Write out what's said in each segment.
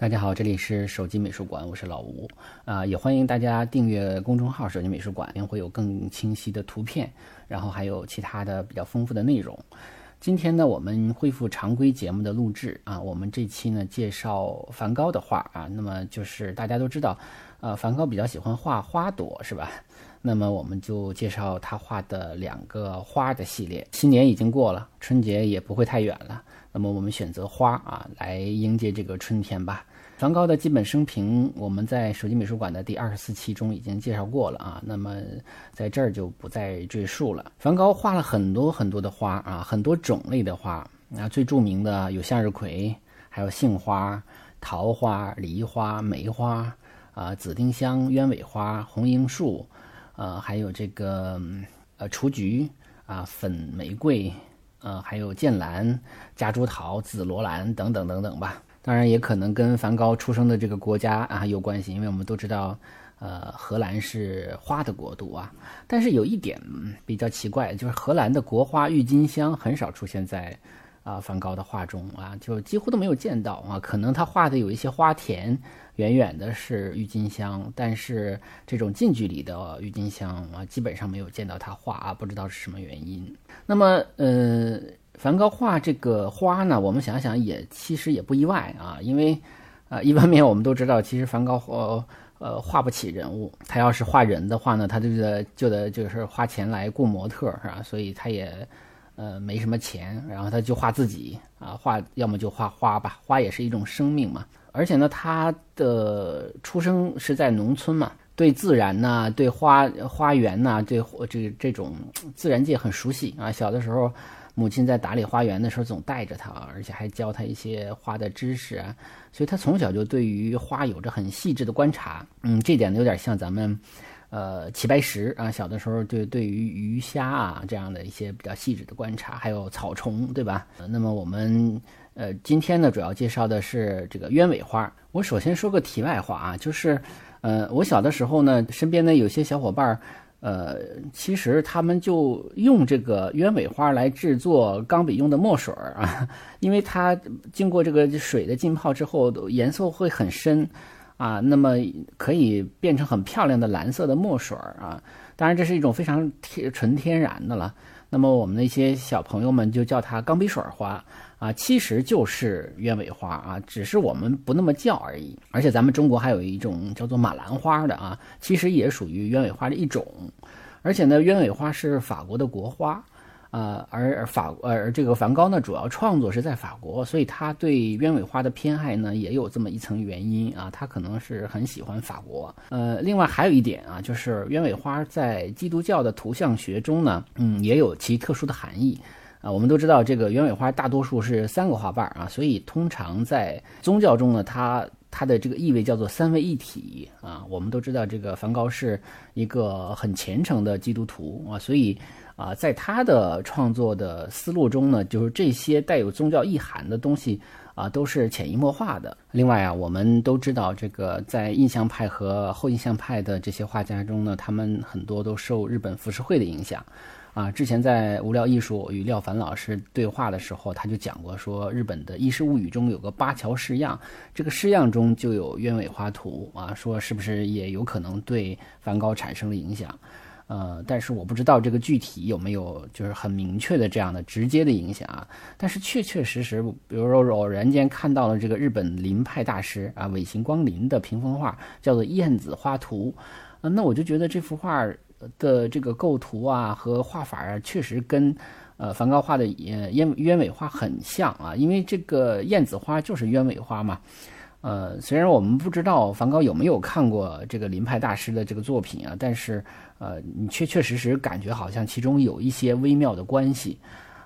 大家好，这里是手机美术馆，我是老吴啊，也欢迎大家订阅公众号“手机美术馆”，会有更清晰的图片，然后还有其他的比较丰富的内容。今天呢，我们恢复常规节目的录制啊，我们这期呢介绍梵高的画啊，那么就是大家都知道，呃，梵高比较喜欢画花朵是吧？那么我们就介绍他画的两个花的系列。新年已经过了，春节也不会太远了，那么我们选择花啊来迎接这个春天吧。梵高的基本生平，我们在手机美术馆的第二十四期中已经介绍过了啊，那么在这儿就不再赘述了。梵高画了很多很多的花啊，很多种类的花啊，最著名的有向日葵，还有杏花、桃花、梨花、梅花啊，紫丁香、鸢尾花、红罂粟，呃，还有这个呃雏菊啊，粉玫瑰，呃，还有剑兰、夹竹桃、紫罗兰等等等等吧。当然也可能跟梵高出生的这个国家啊有关系，因为我们都知道，呃，荷兰是花的国度啊。但是有一点比较奇怪，就是荷兰的国花郁金香很少出现在啊梵高的画中啊，就几乎都没有见到啊。可能他画的有一些花田，远远的是郁金香，但是这种近距离的郁金香啊，基本上没有见到他画啊，不知道是什么原因。那么，呃。梵高画这个花呢，我们想想也其实也不意外啊，因为，呃，一方面我们都知道，其实梵高呃呃画不起人物，他要是画人的话呢，他就得就得就是花钱来雇模特是吧？所以他也呃没什么钱，然后他就画自己啊，画要么就画花吧，花也是一种生命嘛。而且呢，他的出生是在农村嘛，对自然呐，对花花园呐，对这这种自然界很熟悉啊，小的时候。母亲在打理花园的时候总带着他，而且还教他一些花的知识啊，所以他从小就对于花有着很细致的观察。嗯，这点有点像咱们，呃，齐白石啊，小的时候对对于鱼虾啊这样的一些比较细致的观察，还有草虫，对吧？那么我们呃今天呢主要介绍的是这个鸢尾花。我首先说个题外话啊，就是呃我小的时候呢，身边呢有些小伙伴儿。呃，其实他们就用这个鸢尾花来制作钢笔用的墨水啊，因为它经过这个水的浸泡之后，颜色会很深啊，那么可以变成很漂亮的蓝色的墨水儿啊。当然，这是一种非常天纯天然的了。那么我们那些小朋友们就叫它钢笔水花。啊，其实就是鸢尾花啊，只是我们不那么叫而已。而且咱们中国还有一种叫做马兰花的啊，其实也属于鸢尾花的一种。而且呢，鸢尾花是法国的国花，啊，而法而这个梵高呢，主要创作是在法国，所以他对鸢尾花的偏爱呢，也有这么一层原因啊，他可能是很喜欢法国。呃，另外还有一点啊，就是鸢尾花在基督教的图像学中呢，嗯，也有其特殊的含义。啊，我们都知道这个鸢尾花大多数是三个花瓣啊，所以通常在宗教中呢，它它的这个意味叫做三位一体啊。我们都知道这个梵高是一个很虔诚的基督徒啊，所以啊，在他的创作的思路中呢，就是这些带有宗教意涵的东西啊，都是潜移默化的。另外啊，我们都知道这个在印象派和后印象派的这些画家中呢，他们很多都受日本浮世绘的影响。啊，之前在《无聊艺术》与廖凡老师对话的时候，他就讲过，说日本的《异世物语》中有个八桥式样，这个式样中就有鸢尾花图啊，说是不是也有可能对梵高产生了影响？呃，但是我不知道这个具体有没有就是很明确的这样的直接的影响啊。但是确确实实，比如说偶然间看到了这个日本林派大师啊尾形光林的屏风画，叫做《燕子花图》，啊，那我就觉得这幅画。的这个构图啊和画法啊，确实跟，呃，梵高画的呃鸢鸢尾花很像啊，因为这个燕子花就是鸢尾花嘛。呃，虽然我们不知道梵高有没有看过这个林派大师的这个作品啊，但是呃，你确确实实感觉好像其中有一些微妙的关系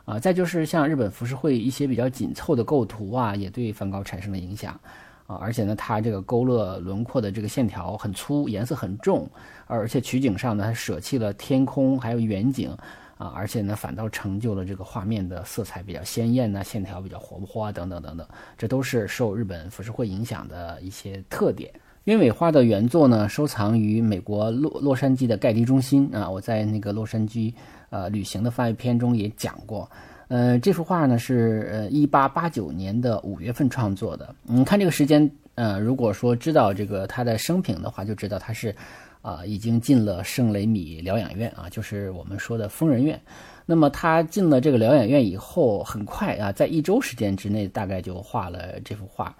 啊。再就是像日本浮世绘一些比较紧凑的构图啊，也对梵高产生了影响。啊，而且呢，它这个勾勒轮廓的这个线条很粗，颜色很重，而且取景上呢，它舍弃了天空还有远景，啊，而且呢，反倒成就了这个画面的色彩比较鲜艳呐，线条比较活泼啊，等等等等，这都是受日本浮世绘影响的一些特点。鸢尾花的原作呢，收藏于美国洛洛杉矶的盖蒂中心啊。我在那个洛杉矶呃旅行的番外篇中也讲过。呃，这幅画呢是呃一八八九年的五月份创作的。你看这个时间，呃，如果说知道这个他的生平的话，就知道他是啊已经进了圣雷米疗养院啊，就是我们说的疯人院。那么他进了这个疗养院以后，很快啊，在一周时间之内，大概就画了这幅画。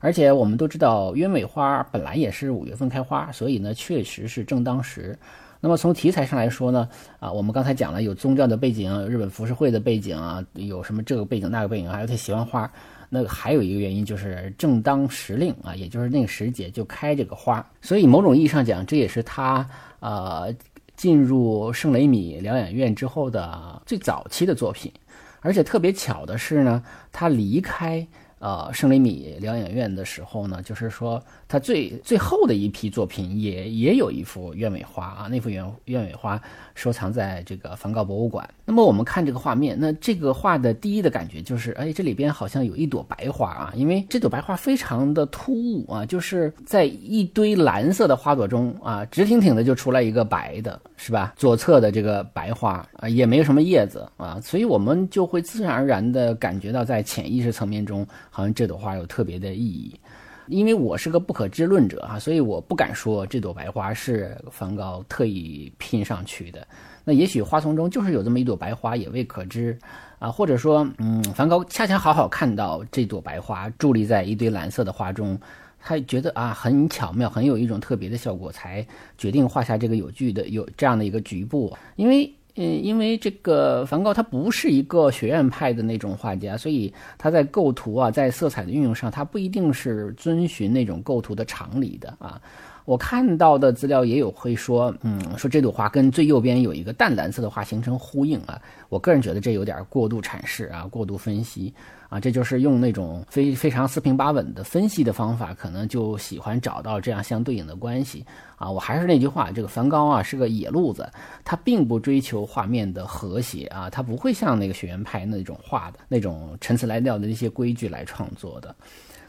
而且我们都知道，鸢尾花本来也是五月份开花，所以呢，确实是正当时。那么从题材上来说呢，啊，我们刚才讲了有宗教的背景，日本浮世绘的背景啊，有什么这个背景那个背景，还有他喜欢花。那还有一个原因就是正当时令啊，也就是那个时节就开这个花。所以某种意义上讲，这也是他呃进入圣雷米疗养院之后的最早期的作品。而且特别巧的是呢，他离开。呃，圣雷米疗养院的时候呢，就是说他最最后的一批作品也也有一幅鸢尾花啊，那幅鸢鸢尾花收藏在这个梵高博物馆。那么我们看这个画面，那这个画的第一的感觉就是，哎，这里边好像有一朵白花啊，因为这朵白花非常的突兀啊，就是在一堆蓝色的花朵中啊，直挺挺的就出来一个白的，是吧？左侧的这个白花啊，也没有什么叶子啊，所以我们就会自然而然的感觉到在潜意识层面中。好像这朵花有特别的意义，因为我是个不可知论者啊，所以我不敢说这朵白花是梵高特意拼上去的。那也许花丛中就是有这么一朵白花，也未可知啊。或者说，嗯，梵高恰恰好好看到这朵白花伫立在一堆蓝色的花中，他觉得啊很巧妙，很有一种特别的效果，才决定画下这个有据的有这样的一个局部，因为。嗯，因为这个梵高他不是一个学院派的那种画家，所以他在构图啊，在色彩的运用上，他不一定是遵循那种构图的常理的啊。我看到的资料也有会说，嗯，说这朵花跟最右边有一个淡蓝色的花形成呼应啊。我个人觉得这有点过度阐释啊，过度分析啊，这就是用那种非非常四平八稳的分析的方法，可能就喜欢找到这样相对应的关系啊。我还是那句话，这个梵高啊是个野路子，他并不追求画面的和谐啊，他不会像那个学院派那种画的那种陈词滥调的那些规矩来创作的。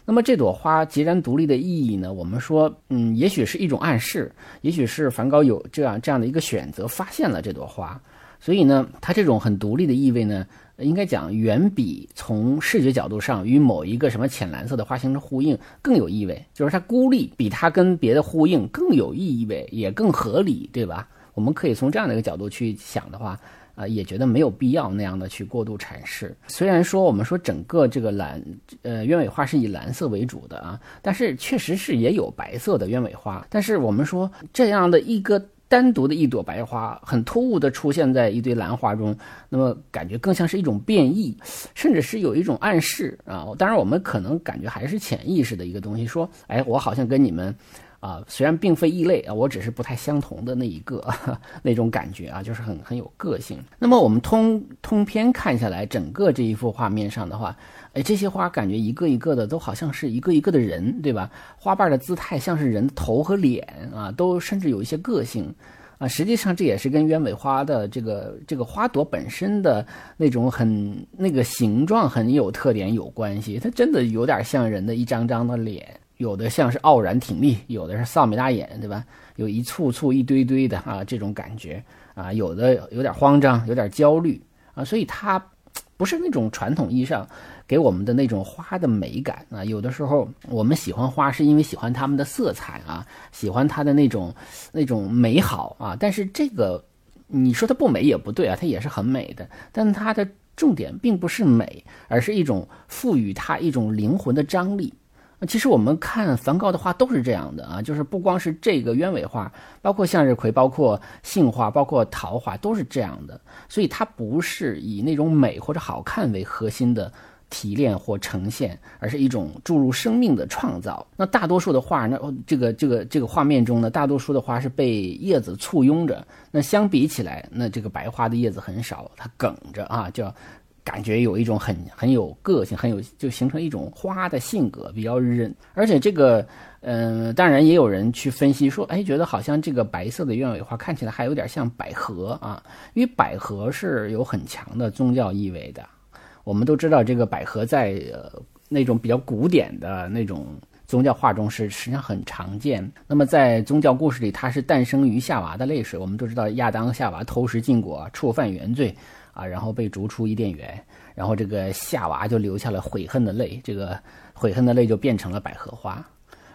那么这朵花截然独立的意义呢？我们说，嗯，也许是一种暗示，也许是梵高有这样这样的一个选择，发现了这朵花，所以呢，它这种很独立的意味呢，应该讲远比从视觉角度上与某一个什么浅蓝色的花形成呼应更有意味，就是它孤立比它跟别的呼应更有意味，也更合理，对吧？我们可以从这样的一个角度去想的话。啊，也觉得没有必要那样的去过度阐释。虽然说我们说整个这个蓝，呃，鸢尾花是以蓝色为主的啊，但是确实是也有白色的鸢尾花。但是我们说这样的一个单独的一朵白花，很突兀的出现在一堆兰花中，那么感觉更像是一种变异，甚至是有一种暗示啊。当然，我们可能感觉还是潜意识的一个东西，说，哎，我好像跟你们。啊，虽然并非异类啊，我只是不太相同的那一个 那种感觉啊，就是很很有个性。那么我们通通篇看下来，整个这一幅画面上的话，哎，这些花感觉一个一个的都好像是一个一个的人，对吧？花瓣的姿态像是人头和脸啊，都甚至有一些个性啊。实际上这也是跟鸢尾花的这个这个花朵本身的那种很那个形状很有特点有关系。它真的有点像人的一张张的脸。有的像是傲然挺立，有的是扫眉大眼，对吧？有一簇簇、一堆堆的啊，这种感觉啊，有的有点慌张，有点焦虑啊，所以它不是那种传统意义上给我们的那种花的美感啊。有的时候我们喜欢花，是因为喜欢它们的色彩啊，喜欢它的那种那种美好啊。但是这个你说它不美也不对啊，它也是很美的。但它的重点并不是美，而是一种赋予它一种灵魂的张力。其实我们看梵高的画都是这样的啊，就是不光是这个鸢尾花，包括向日葵，包括杏花，包括桃花，都是这样的。所以它不是以那种美或者好看为核心的提炼或呈现，而是一种注入生命的创造。那大多数的画，那这个这个这个画面中呢，大多数的花是被叶子簇拥着。那相比起来，那这个白花的叶子很少，它梗着啊，叫。感觉有一种很很有个性，很有就形成一种花的性格，比较韧。而且这个，嗯，当然也有人去分析说，哎，觉得好像这个白色的鸢尾花看起来还有点像百合啊，因为百合是有很强的宗教意味的。我们都知道，这个百合在呃那种比较古典的那种宗教画中是实际上很常见。那么在宗教故事里，它是诞生于夏娃的泪水。我们都知道，亚当夏娃偷食禁果，触犯原罪。啊，然后被逐出伊甸园，然后这个夏娃就流下了悔恨的泪，这个悔恨的泪就变成了百合花，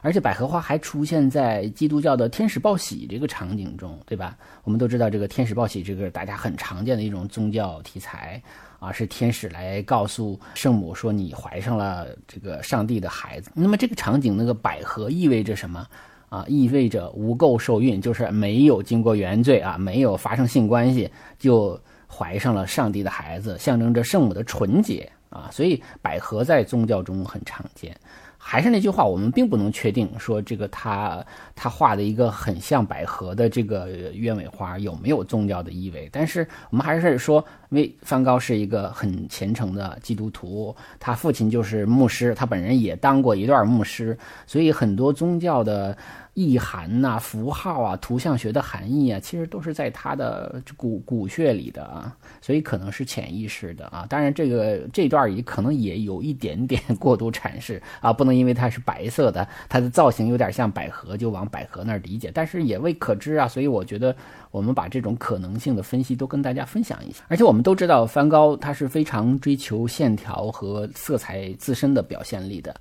而且百合花还出现在基督教的天使报喜这个场景中，对吧？我们都知道这个天使报喜，这个大家很常见的一种宗教题材啊，是天使来告诉圣母说你怀上了这个上帝的孩子。那么这个场景那个百合意味着什么啊？意味着无垢受孕，就是没有经过原罪啊，没有发生性关系就。怀上了上帝的孩子，象征着圣母的纯洁啊，所以百合在宗教中很常见。还是那句话，我们并不能确定说这个他他画的一个很像百合的这个鸢尾花有没有宗教的意味。但是我们还是说，因为梵高是一个很虔诚的基督徒，他父亲就是牧师，他本人也当过一段牧师，所以很多宗教的。意涵呐，符号啊，图像学的含义啊，其实都是在他的骨骨血里的啊，所以可能是潜意识的啊。当然，这个这段也可能也有一点点过度阐释啊，不能因为它是白色的，它的造型有点像百合，就往百合那儿理解。但是也未可知啊，所以我觉得我们把这种可能性的分析都跟大家分享一下。而且我们都知道，梵高他是非常追求线条和色彩自身的表现力的。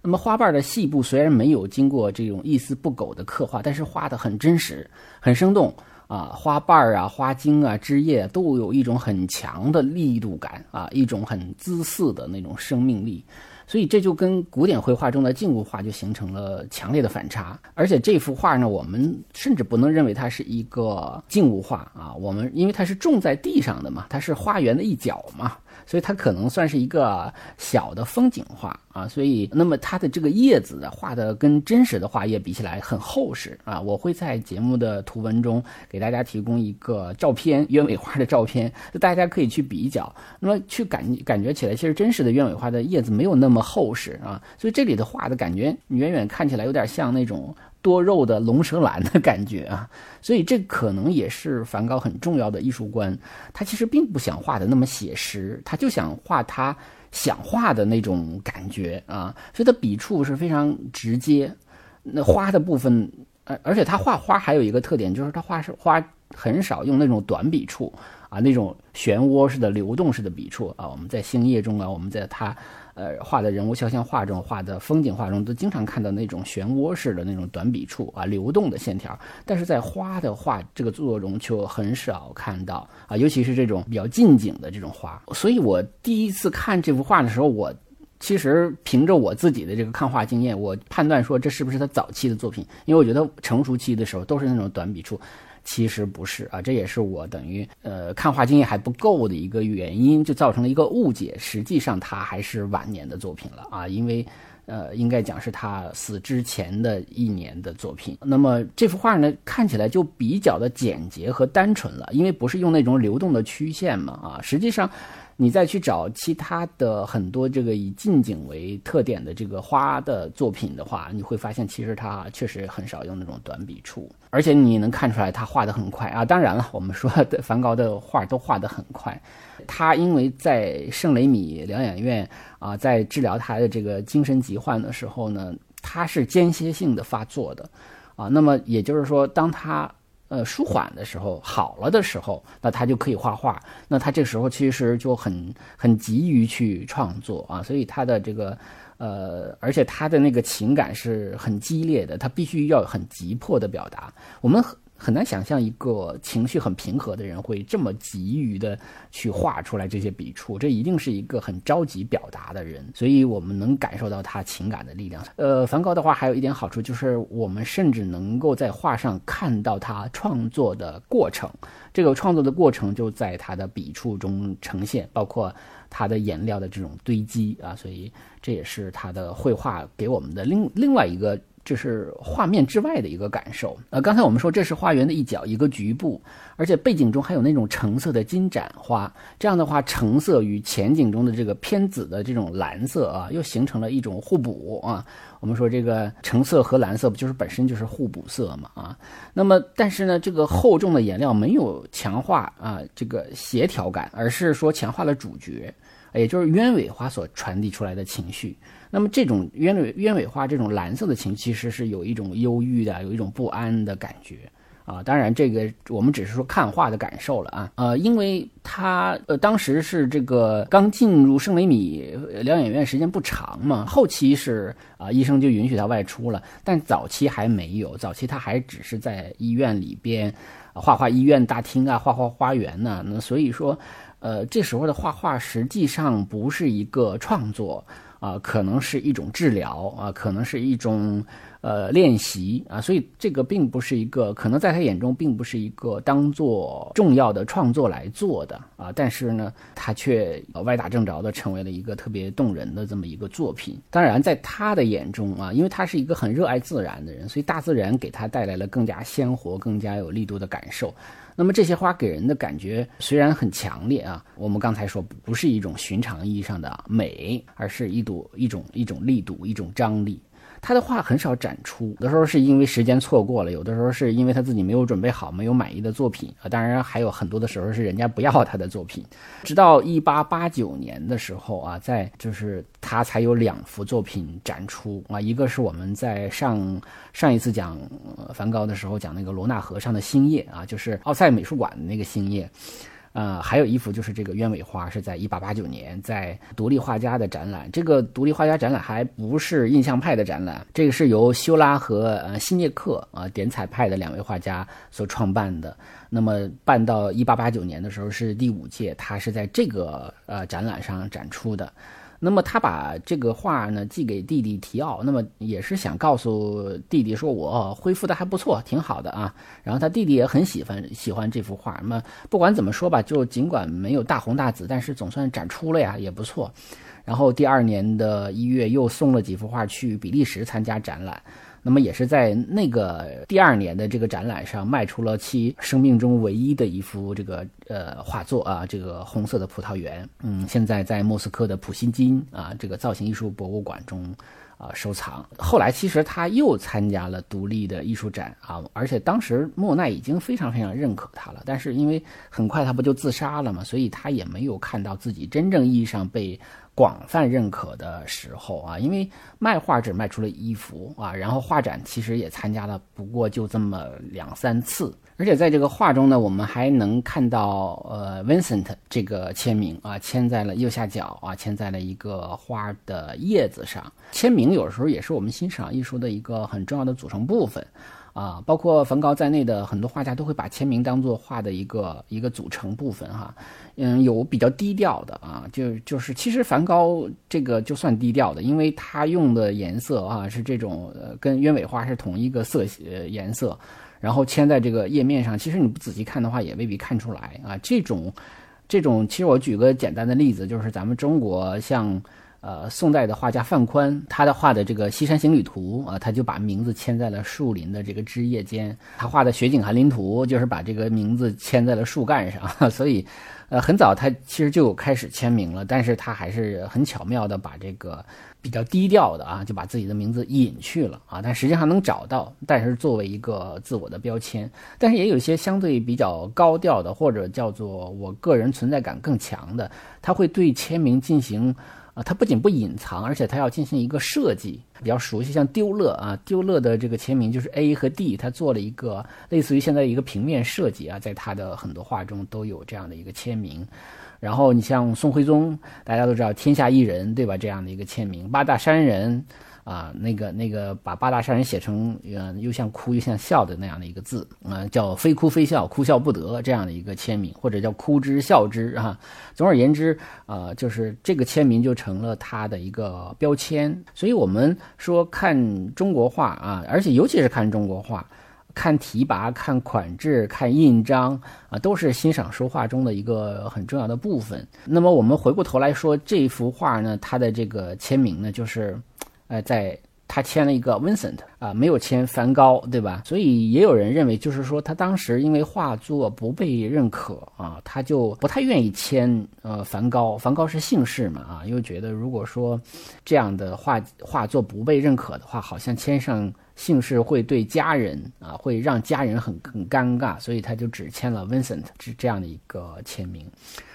那么花瓣的细部虽然没有经过这种一丝不苟的刻画，但是画的很真实、很生动啊！花瓣啊、花茎啊、枝叶都有一种很强的力度感啊，一种很姿势的那种生命力。所以这就跟古典绘画中的静物画就形成了强烈的反差。而且这幅画呢，我们甚至不能认为它是一个静物画啊，我们因为它是种在地上的嘛，它是花园的一角嘛。所以它可能算是一个小的风景画啊，所以那么它的这个叶子画的跟真实的画叶比起来很厚实啊。我会在节目的图文中给大家提供一个照片，鸢尾花的照片，大家可以去比较，那么去感感觉起来，其实真实的鸢尾花的叶子没有那么厚实啊，所以这里的画的感觉远远看起来有点像那种。多肉的龙舌兰的感觉啊，所以这可能也是梵高很重要的艺术观。他其实并不想画的那么写实，他就想画他想画的那种感觉啊。所以他笔触是非常直接。那花的部分，而，而且他画花还有一个特点，就是他画是花很少用那种短笔触啊，那种漩涡式的流动式的笔触啊。我们在星夜中啊，我们在他。呃，画的人物肖像画中，画的风景画中，都经常看到那种漩涡式的那种短笔触啊，流动的线条。但是在花的画这个作中，就很少看到啊，尤其是这种比较近景的这种花。所以我第一次看这幅画的时候，我其实凭着我自己的这个看画经验，我判断说这是不是他早期的作品，因为我觉得成熟期的时候都是那种短笔触。其实不是啊，这也是我等于呃看画经验还不够的一个原因，就造成了一个误解。实际上，他还是晚年的作品了啊，因为呃应该讲是他死之前的一年的作品。那么这幅画呢，看起来就比较的简洁和单纯了，因为不是用那种流动的曲线嘛啊，实际上。你再去找其他的很多这个以近景为特点的这个花的作品的话，你会发现其实他确实很少用那种短笔触，而且你能看出来他画的很快啊。当然了，我们说的梵高的画都画得很快，他因为在圣雷米疗养院啊，在治疗他的这个精神疾患的时候呢，他是间歇性的发作的啊。那么也就是说，当他呃，舒缓的时候，好了的时候，那他就可以画画。那他这时候其实就很很急于去创作啊，所以他的这个呃，而且他的那个情感是很激烈的，他必须要很急迫的表达。我们。很难想象一个情绪很平和的人会这么急于的去画出来这些笔触，这一定是一个很着急表达的人，所以我们能感受到他情感的力量。呃，梵高的话还有一点好处就是，我们甚至能够在画上看到他创作的过程，这个创作的过程就在他的笔触中呈现，包括他的颜料的这种堆积啊，所以这也是他的绘画给我们的另另外一个。就是画面之外的一个感受。呃，刚才我们说这是花园的一角，一个局部，而且背景中还有那种橙色的金盏花，这样的话，橙色与前景中的这个偏紫的这种蓝色啊，又形成了一种互补啊。我们说这个橙色和蓝色不就是本身就是互补色嘛啊？那么但是呢，这个厚重的颜料没有强化啊这个协调感，而是说强化了主角，也就是鸢尾花所传递出来的情绪。那么这种鸢尾鸢尾花这种蓝色的情，其实是有一种忧郁的，有一种不安的感觉啊。当然，这个我们只是说看画的感受了啊。呃，因为他呃当时是这个刚进入圣雷米疗养院时间不长嘛，后期是啊医生就允许他外出了，但早期还没有，早期他还只是在医院里边画画医院大厅啊，画画花园呢。那所以说，呃，这时候的画画实际上不是一个创作。啊，可能是一种治疗啊，可能是一种呃练习啊，所以这个并不是一个可能在他眼中并不是一个当做重要的创作来做的啊，但是呢，他却歪打正着的成为了一个特别动人的这么一个作品。当然，在他的眼中啊，因为他是一个很热爱自然的人，所以大自然给他带来了更加鲜活、更加有力度的感受。那么这些花给人的感觉虽然很强烈啊，我们刚才说不是一种寻常意义上的美，而是一朵一种一种力度，一种张力。他的画很少展出，有的时候是因为时间错过了，有的时候是因为他自己没有准备好，没有满意的作品啊。当然还有很多的时候是人家不要他的作品。直到一八八九年的时候啊，在就是他才有两幅作品展出啊，一个是我们在上上一次讲梵高的时候讲那个罗纳河上的星夜啊，就是奥赛美术馆的那个星夜。呃，还有一幅就是这个鸢尾花，是在一八八九年在独立画家的展览。这个独立画家展览还不是印象派的展览，这个是由修拉和呃西涅克啊点彩派的两位画家所创办的。那么办到一八八九年的时候是第五届，他是在这个呃展览上展出的。那么他把这个画呢寄给弟弟提奥，那么也是想告诉弟弟说，我恢复的还不错，挺好的啊。然后他弟弟也很喜欢喜欢这幅画。那么不管怎么说吧，就尽管没有大红大紫，但是总算展出了呀，也不错。然后第二年的一月又送了几幅画去比利时参加展览。那么也是在那个第二年的这个展览上卖出了其生命中唯一的一幅这个呃画作啊，这个红色的葡萄园。嗯，现在在莫斯科的普希金啊这个造型艺术博物馆中啊收藏。后来其实他又参加了独立的艺术展啊，而且当时莫奈已经非常非常认可他了。但是因为很快他不就自杀了嘛，所以他也没有看到自己真正意义上被。广泛认可的时候啊，因为卖画只卖出了一幅啊，然后画展其实也参加了，不过就这么两三次。而且在这个画中呢，我们还能看到呃，Vincent 这个签名啊，签在了右下角啊，签在了一个花的叶子上。签名有时候也是我们欣赏艺术的一个很重要的组成部分。啊，包括梵高在内的很多画家都会把签名当做画的一个一个组成部分哈。嗯，有比较低调的啊，就就是其实梵高这个就算低调的，因为他用的颜色啊是这种呃跟鸢尾花是同一个色呃颜色，然后签在这个页面上，其实你不仔细看的话也未必看出来啊。这种这种，其实我举个简单的例子，就是咱们中国像。呃，宋代的画家范宽，他的画的这个《西山行旅图》啊，他就把名字签在了树林的这个枝叶间；他画的《雪景寒林图》，就是把这个名字签在了树干上。所以，呃，很早他其实就开始签名了，但是他还是很巧妙的把这个比较低调的啊，就把自己的名字隐去了啊。但实际上能找到，但是作为一个自我的标签。但是也有一些相对比较高调的，或者叫做我个人存在感更强的，他会对签名进行。啊，它不仅不隐藏，而且它要进行一个设计，比较熟悉，像丢勒啊，丢勒的这个签名就是 A 和 D，他做了一个类似于现在一个平面设计啊，在他的很多画中都有这样的一个签名。然后你像宋徽宗，大家都知道天下一人，对吧？这样的一个签名，八大山人。啊，那个那个，把八大山人写成，呃，又像哭又像笑的那样的一个字，啊，叫非哭非笑，哭笑不得这样的一个签名，或者叫哭之笑之啊。总而言之，啊，就是这个签名就成了他的一个标签。所以我们说看中国画啊，而且尤其是看中国画，看题跋、看款制、看印章啊，都是欣赏书画中的一个很重要的部分。那么我们回过头来说，这幅画呢，它的这个签名呢，就是。呃，在他签了一个 Vincent 啊，没有签梵高，对吧？所以也有人认为，就是说他当时因为画作不被认可啊，他就不太愿意签呃梵高。梵高是姓氏嘛啊，又觉得如果说这样的画画作不被认可的话，好像签上姓氏会对家人啊会让家人很很尴尬，所以他就只签了 Vincent 这这样的一个签名。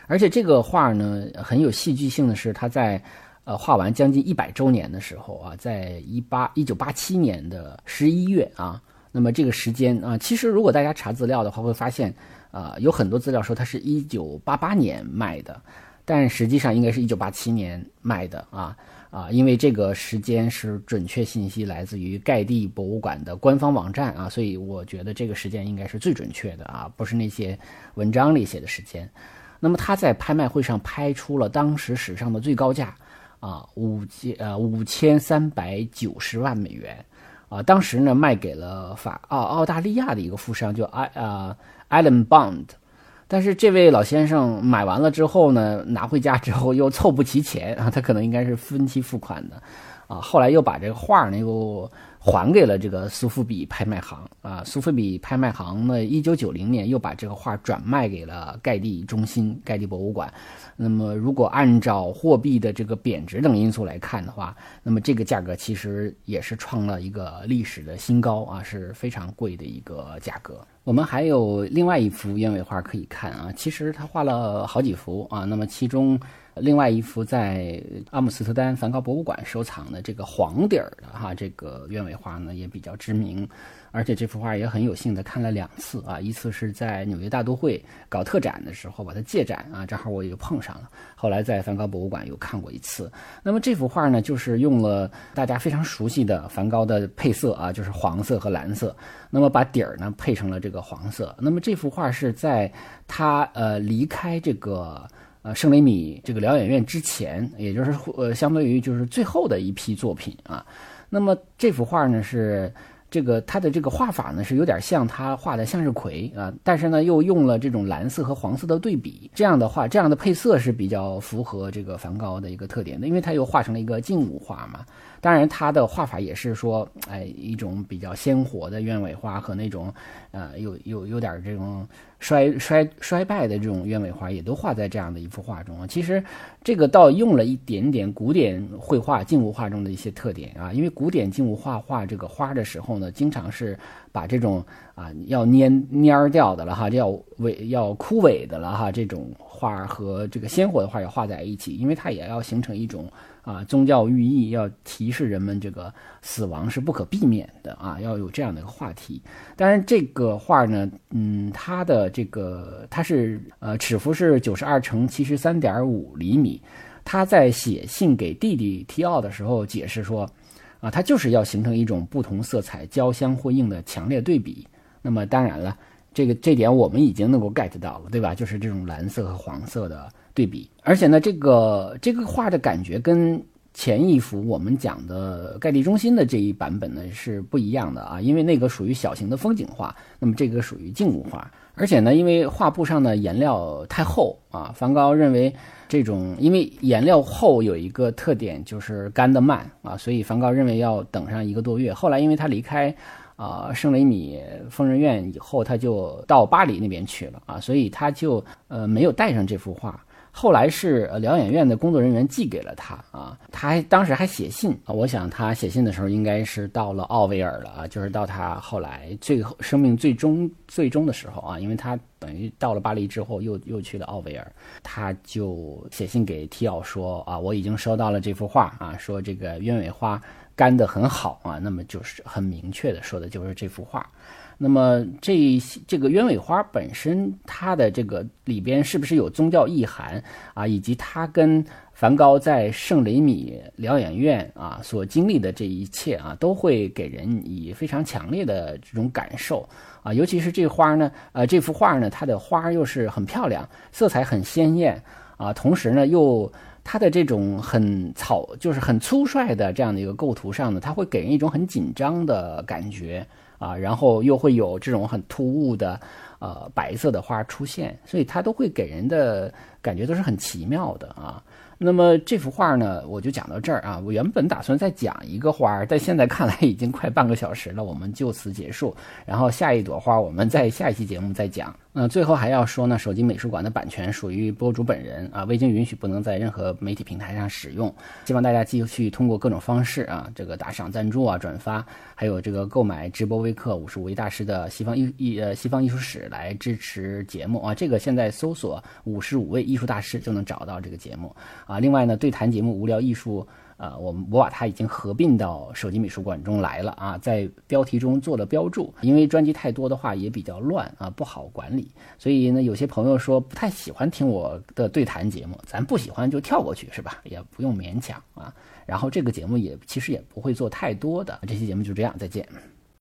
而且这个画呢很有戏剧性的是，他在。呃，画完将近一百周年的时候啊，在一八一九八七年的十一月啊，那么这个时间啊，其实如果大家查资料的话，会发现啊，有很多资料说它是一九八八年卖的，但实际上应该是一九八七年卖的啊啊，因为这个时间是准确信息来自于盖蒂博物馆的官方网站啊，所以我觉得这个时间应该是最准确的啊，不是那些文章里写的时间。那么他在拍卖会上拍出了当时史上的最高价。啊，五千呃五千三百九十万美元，啊，当时呢卖给了法澳澳大利亚的一个富商，叫艾呃 Alan Bond，但是这位老先生买完了之后呢，拿回家之后又凑不齐钱啊，他可能应该是分期付款的，啊，后来又把这个画呢又。还给了这个苏富比拍卖行啊，苏富比拍卖行呢，一九九零年又把这个画转卖给了盖蒂中心、盖蒂博物馆。那么，如果按照货币的这个贬值等因素来看的话，那么这个价格其实也是创了一个历史的新高啊，是非常贵的一个价格。我们还有另外一幅鸢尾画可以看啊，其实他画了好几幅啊，那么其中。另外一幅在阿姆斯特丹梵高博物馆收藏的这个黄底儿的哈，这个鸢尾花呢也比较知名，而且这幅画也很有幸的看了两次啊，一次是在纽约大都会搞特展的时候把它借展啊，正好我也碰上了，后来在梵高博物馆又看过一次。那么这幅画呢，就是用了大家非常熟悉的梵高的配色啊，就是黄色和蓝色，那么把底儿呢配成了这个黄色。那么这幅画是在他呃离开这个。呃，圣雷米这个疗养院之前，也就是呃，相当于就是最后的一批作品啊。那么这幅画呢，是这个他的这个画法呢，是有点像他画的向日葵啊，但是呢，又用了这种蓝色和黄色的对比，这样的话，这样的配色是比较符合这个梵高的一个特点的，因为他又画成了一个静物画嘛。当然，他的画法也是说，哎，一种比较鲜活的鸢尾花和那种，呃，有有有点这种衰衰衰败的这种鸢尾花，也都画在这样的一幅画中。其实，这个倒用了一点点古典绘画静物画中的一些特点啊，因为古典静物画画这个花的时候呢，经常是把这种啊要蔫蔫掉的了哈，要萎要枯萎的了哈，这种画和这个鲜活的画要画在一起，因为它也要形成一种。啊，宗教寓意要提示人们，这个死亡是不可避免的啊，要有这样的一个话题。当然，这个画呢，嗯，它的这个它是呃尺幅是九十二乘七十三点五厘米。他在写信给弟弟提奥的时候解释说，啊，他就是要形成一种不同色彩交相辉映的强烈对比。那么当然了，这个这点我们已经能够 get 到了，对吧？就是这种蓝色和黄色的。对比，而且呢，这个这个画的感觉跟前一幅我们讲的盖蒂中心的这一版本呢是不一样的啊，因为那个属于小型的风景画，那么这个属于静物画，而且呢，因为画布上的颜料太厚啊，梵高认为这种因为颜料厚有一个特点就是干得慢啊，所以梵高认为要等上一个多月。后来因为他离开啊圣雷米疯人院以后，他就到巴黎那边去了啊，所以他就呃没有带上这幅画。后来是疗养院的工作人员寄给了他啊，他还当时还写信啊，我想他写信的时候应该是到了奥威尔了啊，就是到他后来最后生命最终最终的时候啊，因为他等于到了巴黎之后又又去了奥维尔，他就写信给提奥说啊，我已经收到了这幅画啊，说这个鸢尾花干得很好啊，那么就是很明确的说的就是这幅画。那么这这个鸢尾花本身，它的这个里边是不是有宗教意涵啊？以及它跟梵高在圣雷米疗养院啊所经历的这一切啊，都会给人以非常强烈的这种感受啊。尤其是这花呢，呃，这幅画呢，它的花又是很漂亮，色彩很鲜艳啊，同时呢，又它的这种很草，就是很粗率的这样的一个构图上呢，它会给人一种很紧张的感觉。啊，然后又会有这种很突兀的呃白色的花出现，所以它都会给人的感觉都是很奇妙的啊。那么这幅画呢，我就讲到这儿啊。我原本打算再讲一个花，但现在看来已经快半个小时了，我们就此结束。然后下一朵花，我们在下一期节目再讲。那最后还要说呢，手机美术馆的版权属于博主本人啊，未经允许不能在任何媒体平台上使用。希望大家继续通过各种方式啊，这个打赏、赞助啊、转发，还有这个购买直播微课五十五位大师的西方艺艺呃西方艺术史来支持节目啊。这个现在搜索五十五位艺术大师就能找到这个节目啊。另外呢，对谈节目无聊艺术。啊，我们我把它已经合并到手机美术馆中来了啊，在标题中做了标注，因为专辑太多的话也比较乱啊，不好管理，所以呢，有些朋友说不太喜欢听我的对谈节目，咱不喜欢就跳过去是吧？也不用勉强啊。然后这个节目也其实也不会做太多的，这期节目就这样，再见。